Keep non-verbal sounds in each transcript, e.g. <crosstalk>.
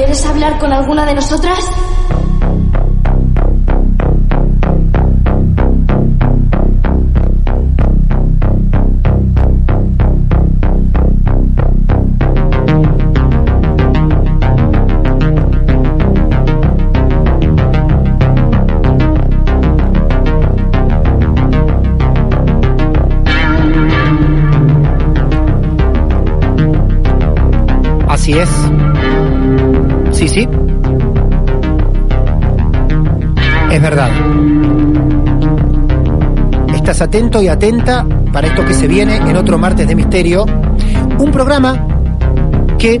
¿Quieres hablar con alguna de nosotras? Así es. Sí, sí. Es verdad. Estás atento y atenta para esto que se viene en otro martes de misterio. Un programa que,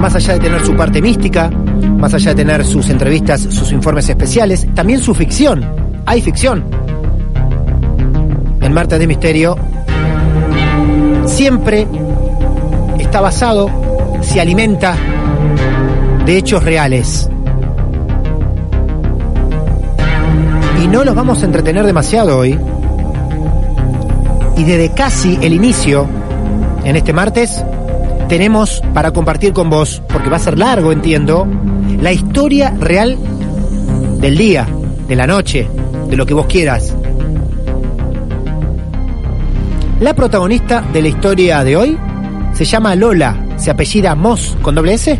más allá de tener su parte mística, más allá de tener sus entrevistas, sus informes especiales, también su ficción. Hay ficción. En Martes de Misterio siempre está basado, se alimenta de hechos reales. Y no los vamos a entretener demasiado hoy. Y desde casi el inicio, en este martes, tenemos para compartir con vos, porque va a ser largo, entiendo, la historia real del día, de la noche, de lo que vos quieras. La protagonista de la historia de hoy se llama Lola, se apellida Moss con doble S.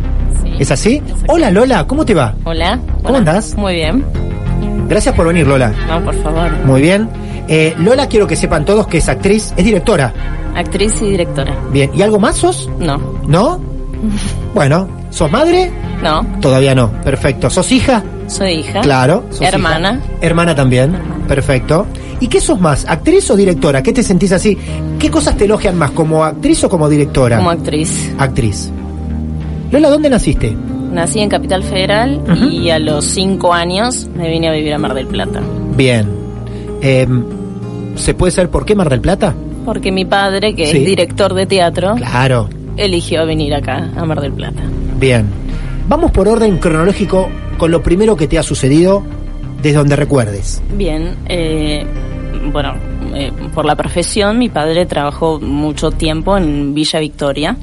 ¿Es así? Hola Lola, ¿cómo te va? Hola. ¿Cómo andás? Muy bien. Gracias por venir Lola. No, por favor. Muy bien. Eh, Lola quiero que sepan todos que es actriz, es directora. Actriz y directora. Bien, ¿y algo más sos? No. ¿No? <laughs> Bueno, ¿sos madre? No. Todavía no. Perfecto. ¿Sos hija? Soy hija. Claro. sos Hermana. hija. Hermana también. Perfecto. ¿Y qué sos más? ¿Actriz o directora? ¿Qué te sentís así? ¿Qué cosas te elogian más? ¿Como actriz o como directora? Como actriz. Actriz. Lola, ¿dónde naciste? Nací en Capital Federal y a los cinco años me vine a vivir a Mar del Plata. Bien. Eh, ¿Se puede saber por qué Mar del Plata? Porque mi padre, que Sí. es director de teatro, Claro. eligió venir acá, a Mar del Plata. Bien. Vamos por orden cronológico con lo primero que te ha sucedido desde donde recuerdes. Bien, eh, bueno, eh, por la profesión, mi padre trabajó mucho tiempo en Villa Victoria.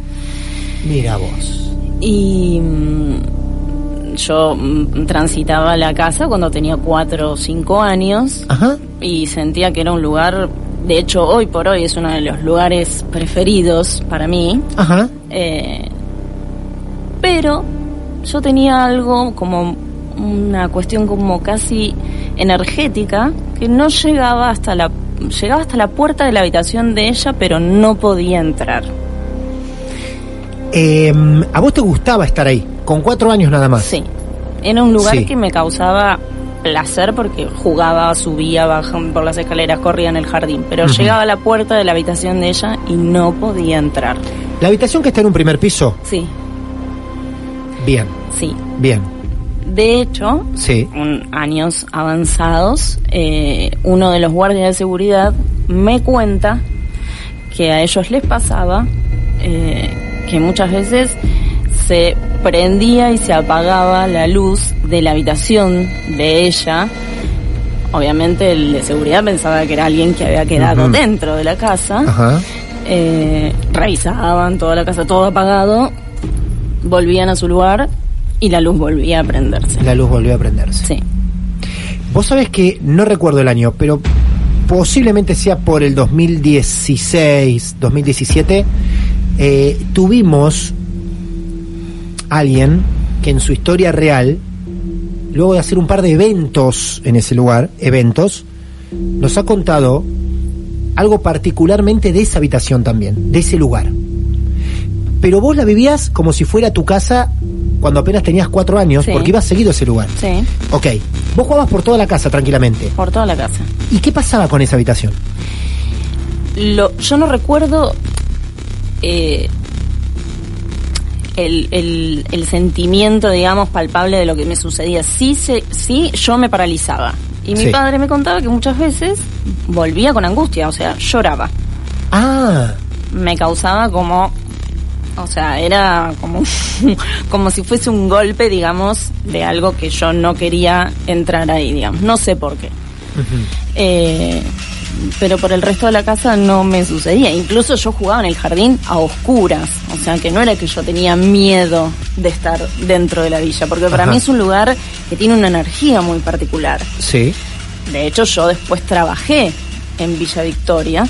Mira vos. Y mm, yo mm, transitaba la casa cuando tenía cuatro o cinco años Ajá. y sentía que era un lugar, de hecho hoy por hoy es uno de los lugares preferidos para mí, Ajá. eh, pero yo tenía algo como una cuestión como casi energética que no llegaba hasta la llegaba hasta la puerta de la habitación de ella pero no podía entrar. Eh, ¿A vos te gustaba estar ahí? Con cuatro años nada más. Sí. Era un lugar Sí. que me causaba placer porque jugaba, subía, bajaba por las escaleras, corría en el jardín, pero llegaba a la puerta de la habitación de ella y no podía entrar. La habitación que está en un primer piso. Sí, Bien, sí. bien. De hecho, Sí. en años avanzados, eh, uno de los guardias de seguridad me cuenta que a ellos les pasaba eh, que muchas veces se prendía y se apagaba la luz de la habitación de ella. Obviamente el de seguridad pensaba que era alguien que había quedado dentro de la casa. Ajá. Eh, revisaban toda la casa, todo apagado, volvían a su lugar y la luz volvía a prenderse. La luz volvió a prenderse. Sí. Vos sabés que no recuerdo el año, pero posiblemente sea por el 2016, 2017, eh, tuvimos alguien que en su historia real, luego de hacer un par de eventos en ese lugar, eventos, nos ha contado algo particularmente de esa habitación también, de ese lugar. Pero vos la vivías como si fuera tu casa cuando apenas tenías cuatro años, Sí. porque ibas seguido a ese lugar. Sí, Ok, vos jugabas por toda la casa tranquilamente. por toda la casa. ¿Y qué pasaba con esa habitación? Lo, yo no recuerdo eh, el, el, el sentimiento, digamos, palpable de lo que me sucedía. Sí, se, sí yo me paralizaba. Y mi Sí. padre me contaba que muchas veces volvía con angustia, o sea, lloraba. Ah, Me causaba como, o sea, era como, <laughs> como si fuese un golpe, digamos, de algo que yo no quería entrar ahí, digamos. No sé por qué. Eh, pero por el resto de la casa no me sucedía. Incluso yo jugaba en el jardín a oscuras. O sea, que no era que yo tenía miedo de estar dentro de la villa, porque para Ajá. mí es un lugar que tiene una energía muy particular. sí. De hecho, yo después trabajé en Villa Victoria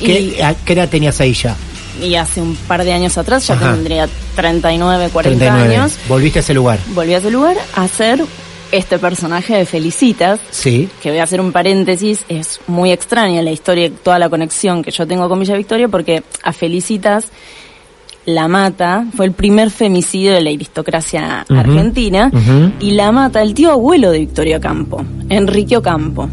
¿Qué, a- qué edad tenías ahí ya? y hace un par de años atrás, ya Ajá. tendría 39, 40 39. años, Volviste a ese lugar. volví a ese lugar a hacer este personaje de Felicitas, Sí. que voy a hacer un paréntesis, es muy extraña la historia, toda la conexión que yo tengo con Villa Victoria, porque a Felicitas la mata, fue el primer femicidio de la aristocracia argentina, y la mata el tío abuelo de Victoria Campo, Enrique Ocampo.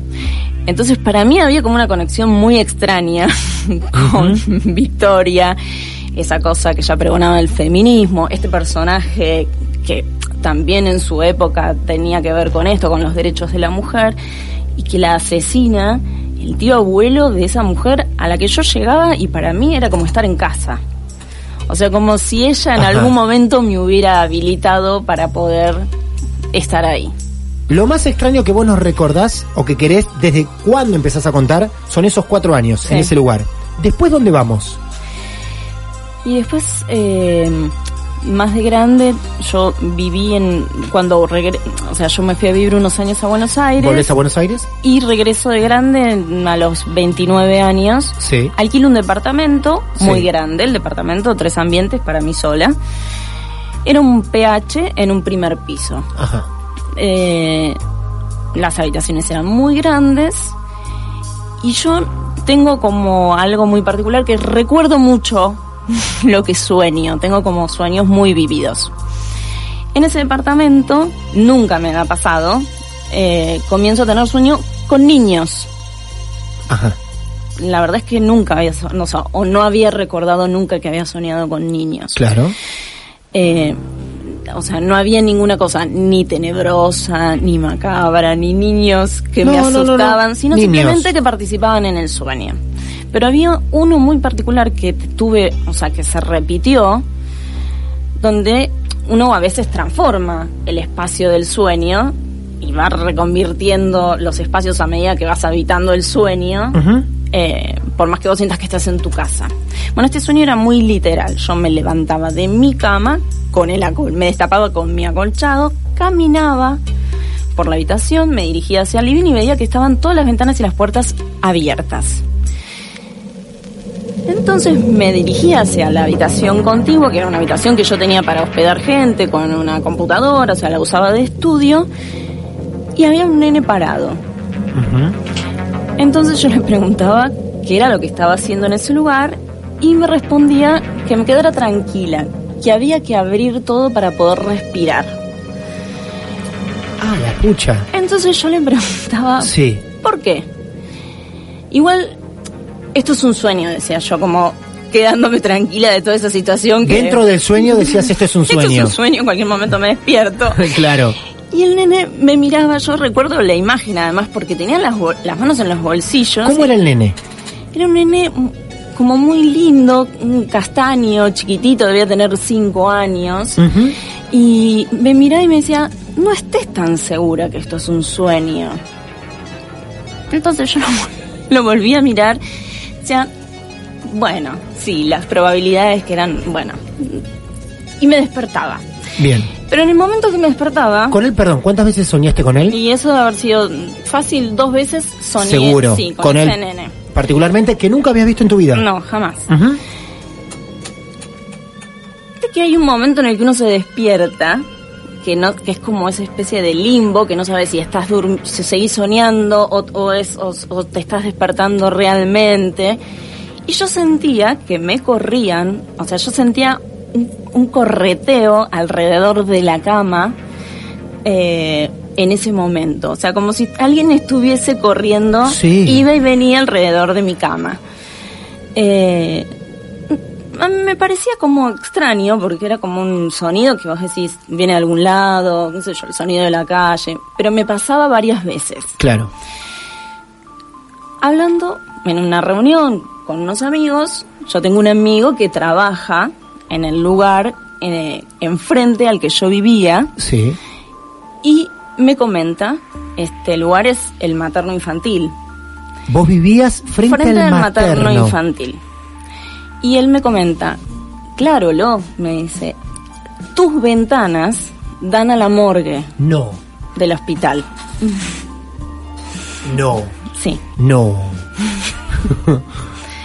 Entonces para mí había como una conexión muy extraña <laughs> con <laughs> Victoria, esa cosa que ya pregonaba el feminismo, este personaje que también en su época tenía que ver con esto, con los derechos de la mujer, y que la asesina el tío abuelo de esa mujer a la que yo llegaba y para mí era como estar en casa. O sea, como si ella en Ajá. algún momento me hubiera habilitado para poder estar ahí. Lo más extraño que vos nos recordás o que querés desde cuándo empezás a contar son esos cuatro años Sí. en ese lugar. Después, ¿dónde vamos? Y después, eh, más de grande, yo viví en, cuando regre- o sea, yo me fui a vivir unos años a Buenos Aires ¿Volvés a Buenos Aires? y regreso de grande a los 29 años. Sí. Alquilo un departamento muy Sí. grande, el departamento, tres ambientes para mí sola. Era un PH en un primer piso. Ajá. Eh, las habitaciones eran muy grandes y yo tengo como algo muy particular que recuerdo mucho <laughs> lo que sueño, tengo como sueños muy vividos. En ese departamento, nunca me ha pasado, eh, comienzo a tener sueño con niños. Ajá. La verdad es que nunca había, no, o no había recordado nunca que había soñado con niños. Claro. Eh, o sea, no había ninguna cosa ni tenebrosa, ni macabra, ni niños que me no, no, asustaban, sino Niños. simplemente que participaban en el sueño. Pero había uno muy particular que tuve, o sea, que se repitió, donde uno a veces transforma el espacio del sueño y va reconvirtiendo los espacios a medida que vas habitando el sueño eh, por más que vos sientas que estás en tu casa. Bueno, este sueño era muy literal. Yo me levantaba de mi cama, con el me destapaba con mi acolchado, caminaba por la habitación, me dirigía hacia el living y veía que estaban todas las ventanas y las puertas abiertas. Entonces me dirigía hacia la habitación contigua, que era una habitación que yo tenía para hospedar gente con una computadora, o sea, la usaba de estudio, y había un nene parado. Entonces yo le preguntaba qué era lo que estaba haciendo en ese lugar y me respondía que me quedara tranquila, que había que abrir todo para poder respirar. Ah, la pucha. Entonces yo le preguntaba, Sí. ¿por qué? Igual, esto es un sueño, decía yo, como quedándome tranquila de toda esa situación. Que Dentro del sueño decías esto es un <laughs> Esto sueño. es un sueño, en cualquier momento me despierto. <laughs> claro. Y el nene me miraba, yo recuerdo la imagen además porque tenía las, las manos en los bolsillos. ¿Cómo era el nene? Era un nene como muy lindo, un castaño, chiquitito, debía tener cinco años. Y me miraba y me decía, no estés tan segura que esto es un sueño. Entonces yo lo, <laughs> lo volví a mirar. Bueno, sí, las probabilidades que eran, bueno. Y me despertaba. Bien. Pero en el momento que me despertaba, Con él, perdón, ¿cuántas veces soñaste con él? y eso de haber sido fácil, dos veces soñé Seguro. sí, con, con ese él. nene. Particularmente que nunca habías visto en tu vida. No, jamás. Ujú. Viste que hay un momento en el que uno se despierta, que no, que es como esa especie de limbo, que no sabes si estás dur- si seguís soñando o, o es, o, o te estás despertando realmente. Y yo sentía que me corrían, o sea, yo sentía un, un correteo alrededor de la cama eh, en ese momento. O sea, como si alguien estuviese corriendo, Sí. iba y venía alrededor de mi cama. Eh, me parecía como extraño porque era como un sonido que vos decís viene de algún lado, qué sé yo, el sonido de la calle, pero me pasaba varias veces. Claro. Hablando en una reunión con unos amigos, yo tengo un amigo que trabaja en el lugar eh, enfrente al que yo vivía Sí. y me comenta, este lugar es el materno infantil, Vos vivías frente, frente al al materno materno. infantil. Y él me comenta, claro, Lo, me dice, tus ventanas dan a la morgue No, del hospital. no, Sí. no. <laughs>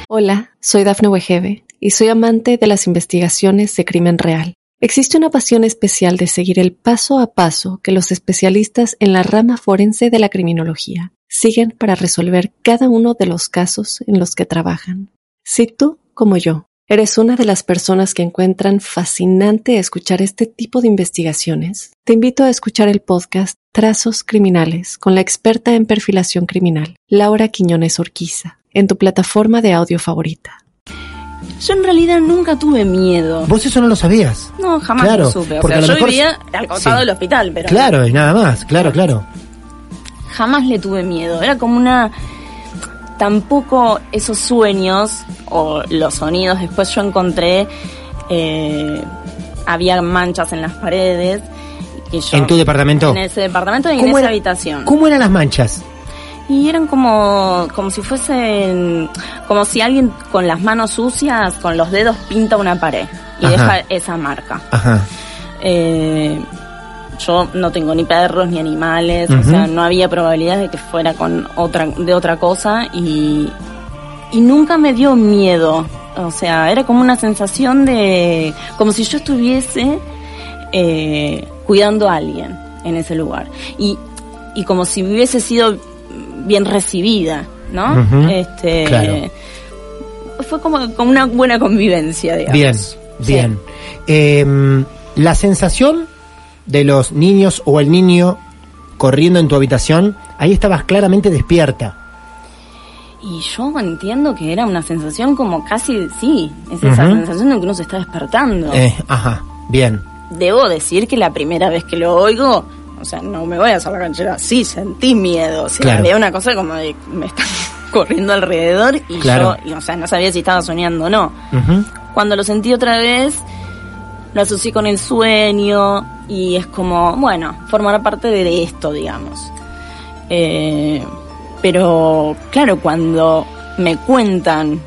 Hola, soy Dafne Wegebe y soy amante de las investigaciones de crimen real. Existe una pasión especial de seguir el paso a paso que los especialistas en la rama forense de la criminología siguen para resolver cada uno de los casos en los que trabajan. Si tú, como yo, eres una de las personas que encuentran fascinante escuchar este tipo de investigaciones, te invito a escuchar el podcast Trazos Criminales con la experta en perfilación criminal, Laura Quiñones Orquiza, en tu plataforma de audio favorita. Yo en realidad nunca tuve miedo. Vos eso no lo sabías. No, jamás Claro, lo supe. O porque sea, a lo yo mejor- vivía al costado Sí. del hospital, pero Claro, y nada más, claro, claro. jamás le tuve miedo. Era como una... Tampoco esos sueños o los sonidos. Después yo encontré... eh, había manchas en las paredes. Y yo, ¿En tu departamento? En ese departamento y en ¿Cómo esa era- habitación. ¿Cómo eran las manchas? Y eran como, como si fuesen, como si alguien con las manos sucias, con los dedos pinta una pared y Ajá. deja esa marca. Ajá. Eh, yo no tengo ni perros ni animales, o sea, no había probabilidad de que fuera con otra, de otra cosa y, y nunca me dio miedo. O sea, era como una sensación de, como si yo estuviese eh, cuidando a alguien en ese lugar. Y, y como si hubiese sido bien recibida, ¿no? Este, claro. Fue como, como una buena convivencia, digamos. Bien, Sí. bien. Em, la sensación de los niños o el niño corriendo en tu habitación, ahí estabas claramente despierta. Y yo entiendo que era una sensación como casi, sí, es esa sensación de que uno se está despertando. Eh, ajá, bien. Debo decir que la primera vez que lo oigo, o sea, no me voy a hacer la canchera, sí, sentí miedo, o sea, Claro. había una cosa como de me están <laughs> corriendo alrededor y Claro. yo, y, o sea, no sabía si estaba soñando o no. Cuando lo sentí otra vez, lo asocié con el sueño y es como, bueno, formará parte de esto, digamos. Eh, pero, claro, cuando me cuentan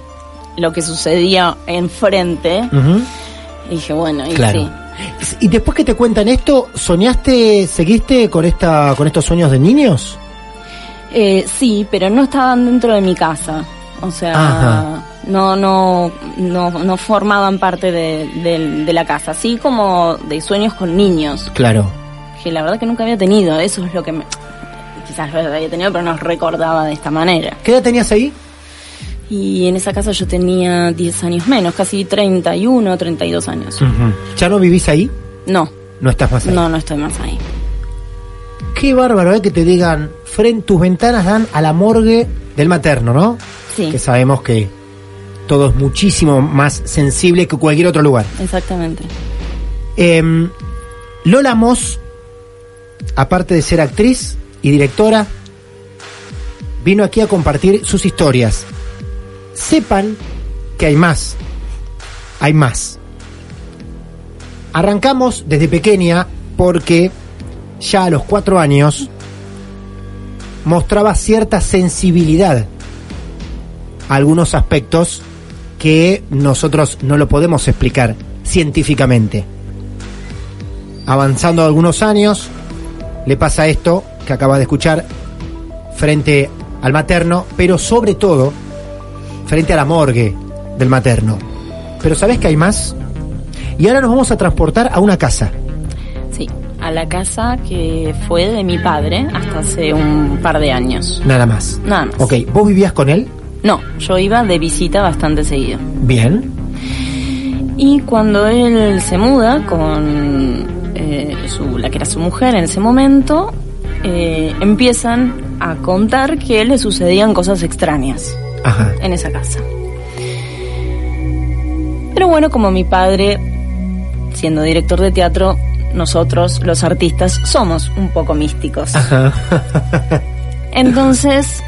lo que sucedía enfrente, dije, bueno, y Claro. sí. Y después que te cuentan esto, ¿soñaste, seguiste con esta, con estos sueños de niños? Eh, sí, pero no estaban dentro de mi casa. O sea, Ajá. No, no, no, no formaban parte de, de- de la casa. Así como de sueños con niños, Claro. que la verdad que nunca había tenido. Eso es lo que me, quizás lo había tenido, pero no recordaba de esta manera. ¿Qué edad tenías ahí? Y en esa casa yo tenía 10 años menos, casi 31, 32 años. ¿Ya no vivís ahí? No, No estás más ahí. no, no estoy más ahí. Qué bárbaro, ¿eh? Que te digan, "Fren, tus ventanas dan a la morgue del materno, ¿no? Sí, Que sabemos que todo es muchísimo más sensible que cualquier otro lugar. exactamente. Em, Lola Moss, aparte de ser actriz y directora, vino aquí a compartir sus historias. Sepan que hay más. Hay más. Arrancamos desde pequeña porque ya a los cuatro años mostraba cierta sensibilidad a algunos aspectos que nosotros no lo podemos explicar científicamente. Avanzando algunos años, le pasa esto que acaba de escuchar frente al materno, pero sobre todo frente a la morgue del materno. Pero ¿sabes que hay más? Y ahora nos vamos a transportar a una casa. Sí, a la casa que fue de mi padre hasta hace un par de años. Nada más. Nada más. Ok, ¿vos vivías con él? No, yo iba de visita bastante seguido. Bien. Y cuando él se muda con eh, su, la que era su mujer en ese momento, eh, empiezan a contar que le sucedían cosas extrañas Ajá. en esa casa. Pero bueno, como mi padre, siendo director de teatro, nosotros, los artistas, somos un poco místicos. Ajá. Entonces,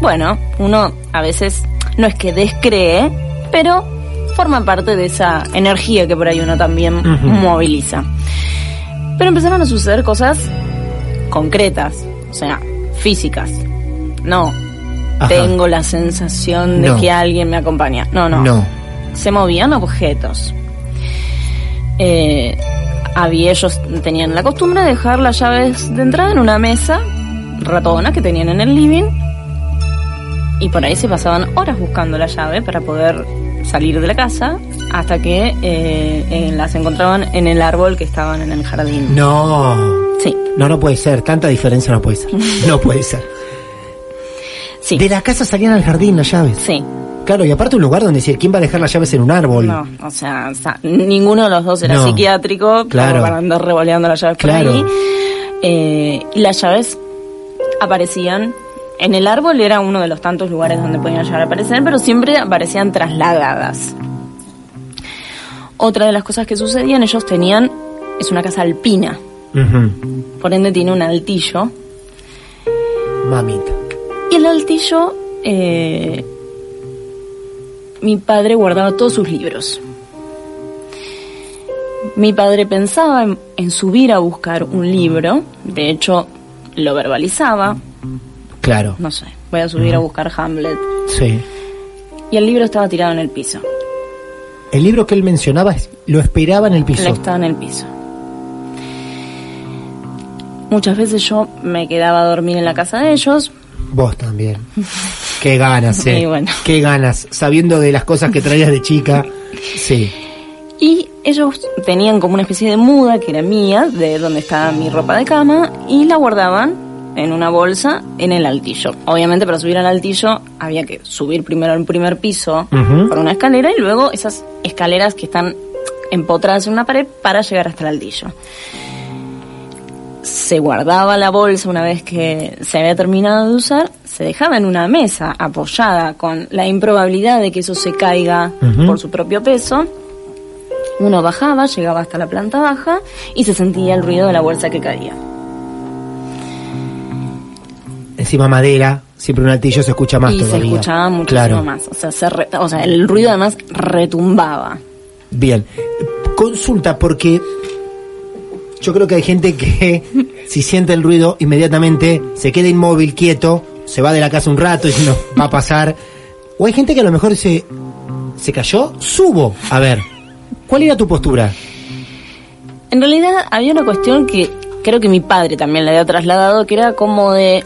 bueno, uno a veces no es que descree, pero forma parte de esa energía que por ahí uno también moviliza. Pero empezaron a suceder cosas concretas, o sea, físicas. No, Ajá. tengo la sensación de No. que alguien me acompaña. No, no. No. Se movían objetos. Eh, había, ellos tenían la costumbre de dejar las llaves de entrada en una mesa ratona que tenían en el living y por ahí se pasaban horas buscando la llave para poder salir de la casa hasta que eh, eh, las encontraban en el árbol que estaban en el jardín. No. Sí, No, no puede ser. Tanta diferencia no puede ser. No puede ser. sí, De la casa salían al jardín las llaves. sí. Claro, y aparte un lugar donde decir, ¿quién va a dejar las llaves en un árbol? No, o sea, sa- ninguno de los dos era No. psiquiátrico Claro. para andar revoleando las llaves Claro. por ahí. Eh, y las llaves aparecían en el árbol era uno de los tantos lugares donde podían llegar a aparecer, pero siempre aparecían trasladadas. Otra de las cosas que sucedían, ellos tenían, es una casa alpina, por ende tiene un altillo, Mamita. y el altillo, eh, mi padre guardaba todos sus libros. Mi padre pensaba en, en subir a buscar un libro, de hecho lo verbalizaba, Claro. no sé, voy a subir a buscar Hamlet, Sí. y el libro estaba tirado en el piso, El libro que él mencionaba lo esperaba en el piso. él estaba en el piso. Muchas veces yo me quedaba a dormir en la casa de ellos, Vos también. Qué ganas, <laughs> eh. Bueno. Qué ganas. Sabiendo de las cosas que traías de chica. <laughs> Sí. Y ellos tenían como una especie de muda que era mía, de donde estaba mi ropa de cama, y la guardaban en una bolsa en el altillo. Obviamente para subir al altillo había que subir primero al primer piso por una escalera y luego esas escaleras que están empotradas en una pared para llegar hasta el altillo. Se guardaba la bolsa una vez que se había terminado de usar, se dejaba en una mesa apoyada con la improbabilidad de que eso se caiga por su propio peso. Uno bajaba, llegaba hasta la planta baja y se sentía el ruido de la bolsa que caía. Encima madera, siempre un altillo se escucha más y se todavía. escuchaba muchísimo claro. más. O sea, se re- o sea, el ruido además retumbaba. Bien. Consulta, porque yo creo que hay gente que <laughs> si siente el ruido inmediatamente se queda inmóvil, quieto, se va de la casa un rato y si no va a pasar. O hay gente que a lo mejor se, se cayó, subo. A ver, ¿cuál era tu postura? En realidad había una cuestión que creo que mi padre también le había trasladado, que era como de,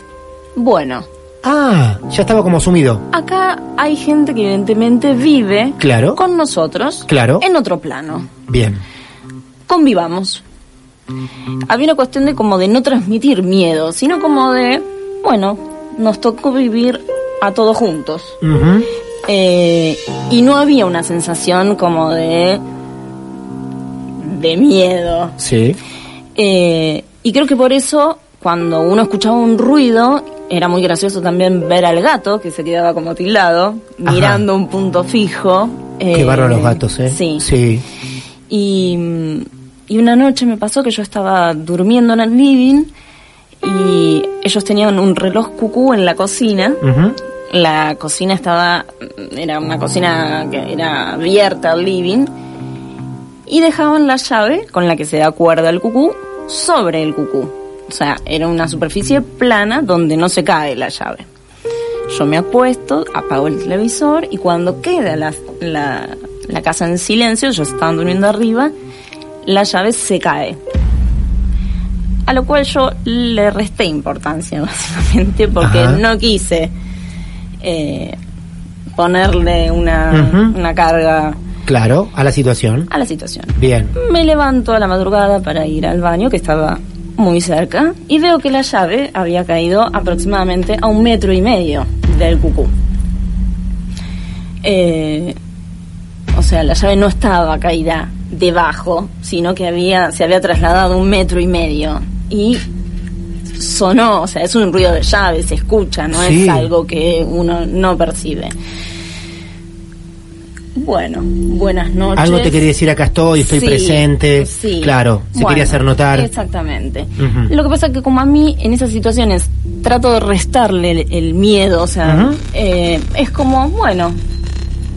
bueno, Ah, ya estaba como asumido. acá hay gente que evidentemente vive Claro. con nosotros Claro. en otro plano. Bien. Convivamos. Había una cuestión de como de no transmitir miedo, sino como de, bueno, nos tocó vivir a todos juntos. Eh, y no había una sensación como de de miedo. Sí. Eh, y creo que por eso, cuando uno escuchaba un ruido, era muy gracioso también ver al gato, que se quedaba como tildado, Ajá. mirando un punto fijo. Qué Eh, barro los gatos, ¿eh? Sí. Sí. Y, y una noche me pasó que yo estaba durmiendo en el living y ellos tenían un reloj cucú en la cocina, la cocina estaba, era una cocina que era abierta al living, y dejaban la llave con la que se da cuerda el cucú sobre el cucú. O sea, era una superficie plana donde no se cae la llave. Yo me apuesto, apago el televisor y cuando queda la, la, la casa en silencio, yo estaba durmiendo arriba, la llave se cae. A lo cual yo le resté importancia, <laughs> básicamente, porque Ajá. no quise eh, ponerle una, una carga Claro, a la situación. a la situación. Bien. Me levanto a la madrugada para ir al baño, que estaba muy cerca, y veo que la llave había caído aproximadamente a un metro y medio del cucú. Eh, o sea, la llave no estaba caída debajo, sino que había, se había trasladado un metro y medio. Y sonó, o sea, es un ruido de llave, se escucha, no Sí. es algo que uno no percibe. Bueno, buenas noches. Algo te quería decir, acá estoy, estoy Sí, presente. sí. Claro, se Bueno, quería hacer notar. Exactamente. Lo que pasa es que como a mí en esas situaciones trato de restarle el, el miedo, o sea, eh, es como, bueno,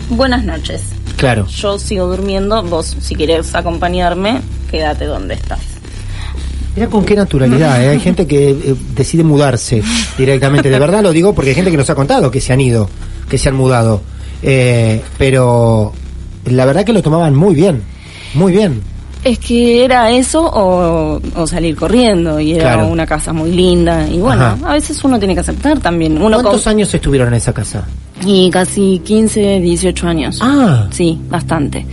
buenas noches. Claro. Yo sigo durmiendo, vos si querés acompañarme, quédate donde estás. Mira con qué naturalidad, ¿eh? hay gente que eh, decide mudarse directamente. De verdad lo digo porque hay gente que nos ha contado que se han ido, que se han mudado. Eh, pero la verdad que lo tomaban muy bien, muy bien. Es que era eso o, o salir corriendo y era Claro. una casa muy linda y bueno, Ajá. a veces uno tiene que aceptar también. Uno ¿Cuántos con- años estuvieron en esa casa? Y casi 15, 18 años. Ah, Sí, bastante.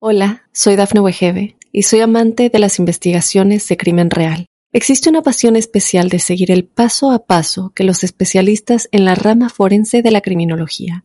Hola, soy Dafne Wegebe y soy amante de las investigaciones de crimen real. Existe una pasión especial de seguir el paso a paso que los especialistas en la rama forense de la criminología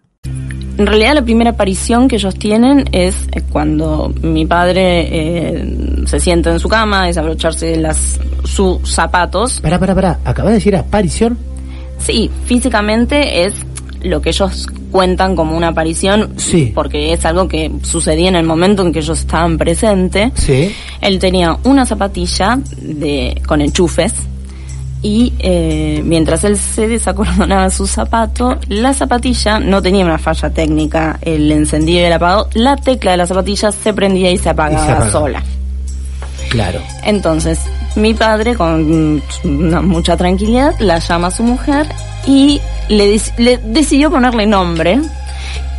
En realidad la primera aparición que ellos tienen es eh, cuando mi padre eh, se sienta en su cama, desabrocharse las, sus zapatos. pará, pará, pará. ¿Acabas de decir aparición? Sí, físicamente es lo que ellos cuentan como una aparición, Sí. porque es algo que sucedía en el momento en que ellos estaban presentes. Sí. Él tenía una zapatilla de, con enchufes y eh, mientras él se desacordonaba su zapato, la zapatilla no tenía una falla técnica, el encendido y el apagado, la tecla de la zapatilla se prendía y se apagaba, Y se apagaba. sola. Claro. Entonces, mi padre, con una- mucha tranquilidad, la llama a su mujer y le, dec- le decidió ponerle nombre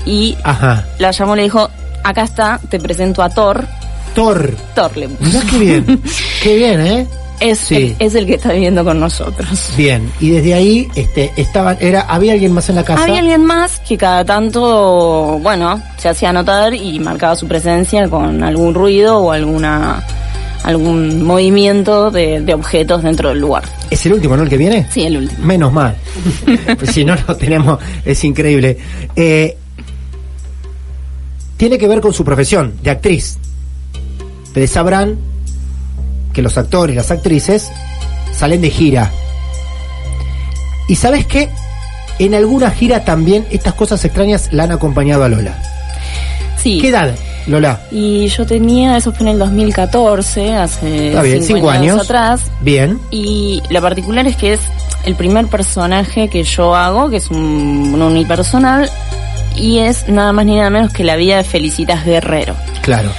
y Ajá. la llamó y le dijo, acá está, te presento a Thor. Thor. Thor le puso. Mirá qué bien. <laughs> qué bien, ¿eh? Es, Sí. es el que está viviendo con nosotros. Bien. Y desde ahí, este, estaban, era, había alguien más en la casa. Había alguien más que cada tanto, bueno, se hacía notar y marcaba su presencia con algún ruido o alguna algún movimiento de, de objetos dentro del lugar. Es el último, ¿no? El que viene. Sí, el último. Menos mal. <laughs> Pues si no, lo tenemos. Es increíble. Eh, tiene que ver con su profesión de actriz. Ustedes sabrán que los actores y las actrices salen de gira. Y sabes qué? En alguna gira también estas cosas extrañas la han acompañado a Lola. Sí. ¿Qué edad, Lola? Y yo tenía, eso fue en el 2014, hace Está bien, cinco cinco años. atrás. Bien. Y lo particular es que es el primer personaje que yo hago, que es un, un unipersonal, y es nada más ni nada menos que la vida de Felicitas Guerrero. Claro.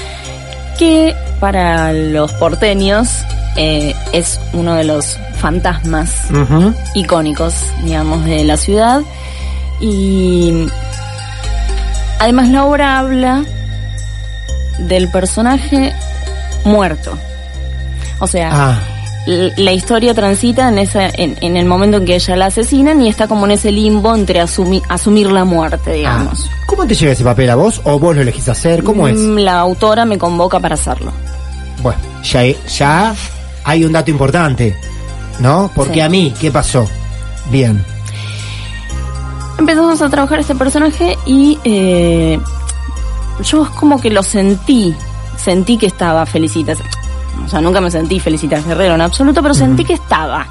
que para los porteños eh, es uno de los fantasmas icónicos, digamos, de la ciudad. Y además la obra habla del personaje muerto. O sea, Ah, la historia transita en, esa, en, en el momento en que ella la asesinan y está como en ese limbo entre asumi- asumir la muerte, digamos. ah. ¿Cómo te llega ese papel a vos? ¿O vos lo elegís hacer? ¿Cómo es? Mm, La autora me convoca para hacerlo. Bueno, ya, ya hay un dato importante, ¿no? Porque Sí. a mí, ¿qué pasó? Bien. empezamos a trabajar este personaje y eh, yo como que lo sentí, sentí que estaba Felicitas. o sea, nunca me sentí Felicitas Guerrero en absoluto, pero sentí que estaba,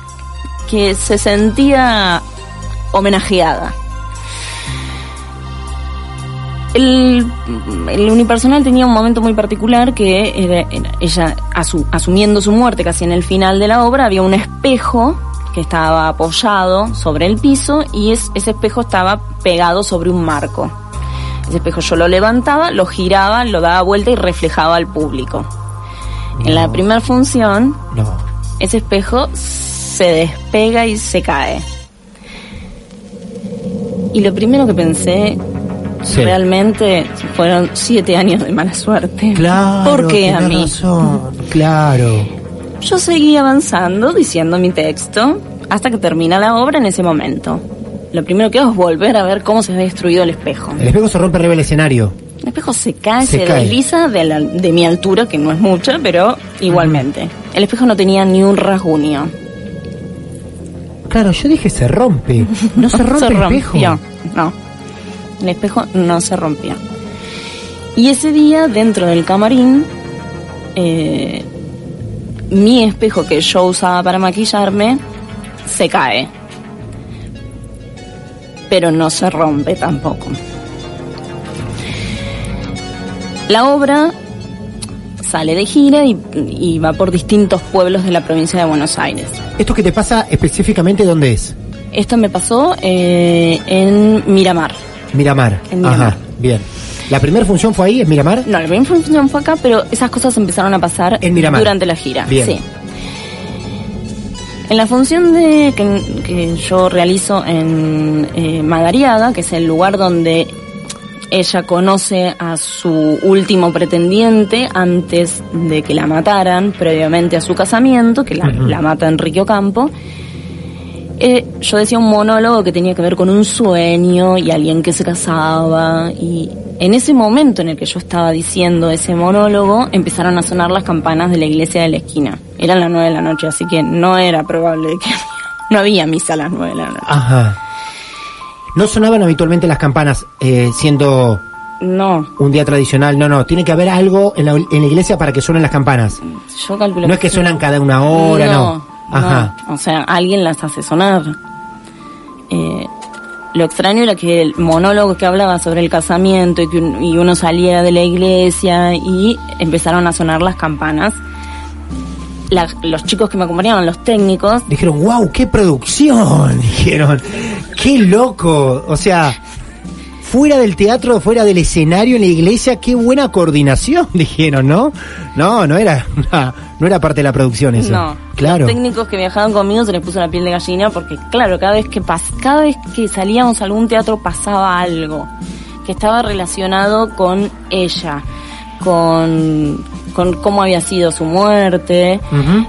que se sentía homenajeada. El, el unipersonal tenía un momento muy particular que era, era ella asu- asumiendo su muerte casi en el final de la obra había un espejo que estaba apoyado sobre el piso y es- ese espejo estaba pegado sobre un marco. Ese espejo yo lo levantaba, lo giraba, lo daba vuelta y reflejaba al público. En la primera función, No. ese espejo se despega y se cae. Y lo primero que pensé Sí. realmente fueron siete años de mala suerte. Claro. ¿Por qué a mí? razón, Claro. Yo seguí avanzando diciendo mi texto hasta que termina la obra en ese momento. Lo primero que hago es volver a ver cómo se ha destruido el espejo. El espejo se rompe arriba del escenario. El espejo se cae, Se se, cae. desliza de, la- de mi altura, que no es mucha, pero igualmente. El espejo no tenía ni un rasguño. Claro, yo dije se rompe. <laughs> No se rompe el espejo. No. El espejo no se rompió. Y ese día, dentro del camarín, eh, mi espejo que yo usaba para maquillarme se cae. Pero no se rompe tampoco. La obra sale de gira y, y va por distintos pueblos de la provincia de Buenos Aires. ¿Esto que te pasa específicamente dónde es? Esto me pasó eh, en Miramar. Miramar. En Miramar. Ajá, bien. ¿La primera función fue ahí, en Miramar? No, la primera función fue acá, pero esas cosas empezaron a pasar En Miramar. durante la gira. Bien. Sí. En la función de que, que yo realizo en eh, Madariaga, que es el lugar donde ella conoce a su último pretendiente antes de que la mataran, previamente a su casamiento, que la, Ujú. la mata Enrique Ocampo. Eh, yo decía un monólogo que tenía que ver con un sueño y alguien que se casaba y en ese momento en el que yo estaba diciendo ese monólogo empezaron a sonar las campanas de la iglesia de la esquina. Eran las nueve de la noche, así que no era probable que no había misa a las nueve de la noche. Ajá. No sonaban habitualmente las campanas, eh, siendo No, un día tradicional. No, no. Tiene que haber algo en la, en la iglesia para que suenen las campanas. yo calculo No es que suenan cada una hora, no. Ajá. no. O sea, alguien las hace sonar. Eh, lo extraño era que el monólogo que hablaba sobre el casamiento y que un- y uno salía de la iglesia y empezaron a sonar las campanas. La- los chicos que me acompañaban, los técnicos, Dijeron, wow, qué producción. <laughs> Dijeron, qué loco. O sea, fuera del teatro, fuera del escenario en la iglesia, qué buena coordinación, <laughs> dijeron, ¿no? No, no era, no era parte de la producción eso. no, Claro. los técnicos que viajaban conmigo se les puso la piel de gallina porque claro, cada vez que pas cada vez que salíamos a algún teatro pasaba algo que estaba relacionado con ella, con con cómo había sido su muerte.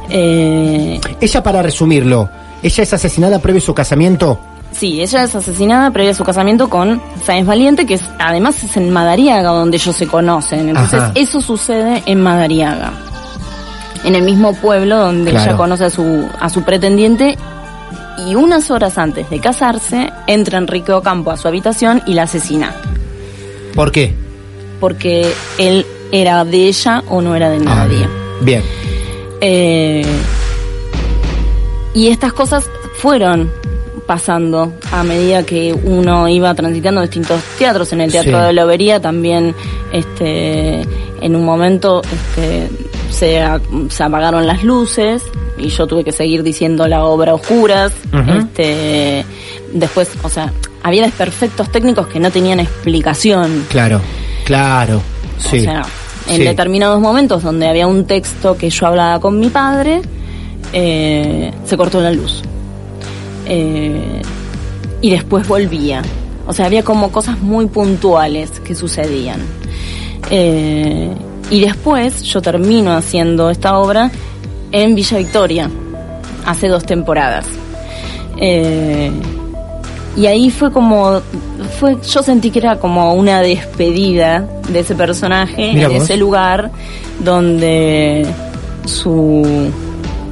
Eh, Ella, para resumirlo, ella es asesinada previo a su casamiento. Sí, ella es asesinada previa a su casamiento con Sáenz Valiente, que es, además es en Madariaga donde ellos se conocen. Entonces Ajá. eso sucede en Madariaga. En el mismo pueblo donde Claro. ella conoce a su, a su pretendiente y unas horas antes de casarse entra Enrique Ocampo a su habitación y la asesina. ¿Por qué? Porque él era de ella o no era de Ah, nadie. bien. Eh, y estas cosas fueron pasando a medida que uno iba transitando distintos teatros. En el Teatro Sí. de la Obería también, este, en un momento, este, se, a- se apagaron las luces y yo tuve que seguir diciendo la obra oscuras. Este, después, o sea, había desperfectos técnicos que no tenían explicación. Claro, claro. Sí. O sea, en Sí. determinados momentos donde había un texto que yo hablaba con mi padre, eh, se cortó la luz. Eh, y después volvía. O sea, había como cosas muy puntuales que sucedían. Eh, y después yo termino haciendo esta obra en Villa Victoria, hace dos temporadas. Eh, y ahí fue como, fue, yo sentí que era como una despedida de ese personaje vos. ese lugar donde su,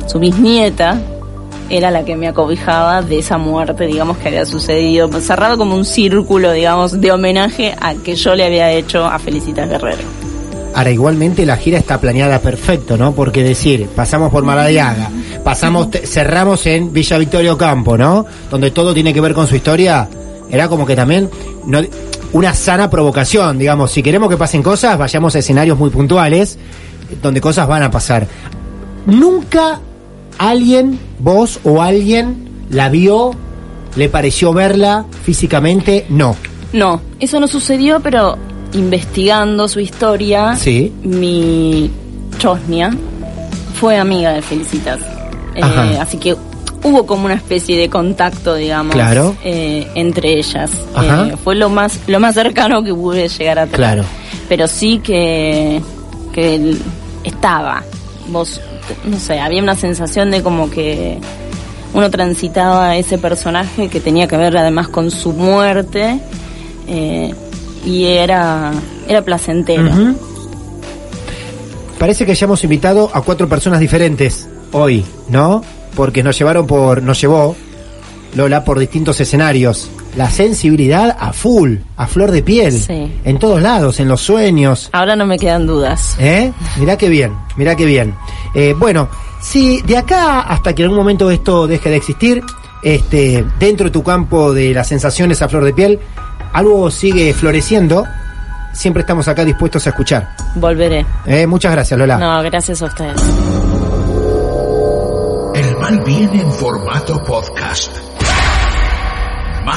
su bisnieta era la que me acobijaba de esa muerte, digamos, que había sucedido, cerrado como un círculo, digamos, de homenaje a que yo le había hecho a Felicitas Guerrero. Ahora, igualmente la gira está planeada perfecto, ¿no? Porque decir, pasamos por Maradiaga, pasamos, cerramos en Villa Victoria Campo, ¿no? Donde todo tiene que ver con su historia. Era como que también una sana provocación, digamos. Si queremos que pasen cosas, vayamos a escenarios muy puntuales, donde cosas van a pasar. Nunca alguien, vos o alguien, la vio, le pareció verla físicamente, no. No, eso no sucedió, pero investigando su historia, Sí. mi chosnia fue amiga de Felicitas. Eh, así que hubo como una especie de contacto, digamos, Claro. eh, entre ellas. Ajá. Eh, fue lo más, lo más cercano que pude llegar a tener. Claro. Pero sí que, que él estaba. Vos, no sé, había una sensación de como que uno transitaba ese personaje que tenía que ver además con su muerte eh, y era, era placentero. Parece que hayamos invitado a cuatro personas diferentes hoy, ¿no? Porque nos llevaron por, nos llevó Lola por distintos escenarios. La sensibilidad a full, a flor de piel, Sí. en todos lados, en los sueños. Ahora no me quedan dudas. ¿Eh? Mirá qué bien, mirá qué bien. Eh, bueno, si de acá hasta que en algún momento esto deje de existir, este, dentro de tu campo de las sensaciones a flor de piel, algo sigue floreciendo, siempre estamos acá dispuestos a escuchar. Volveré. Eh, muchas gracias, Lola. No, gracias a ustedes. El mal viene en formato podcast.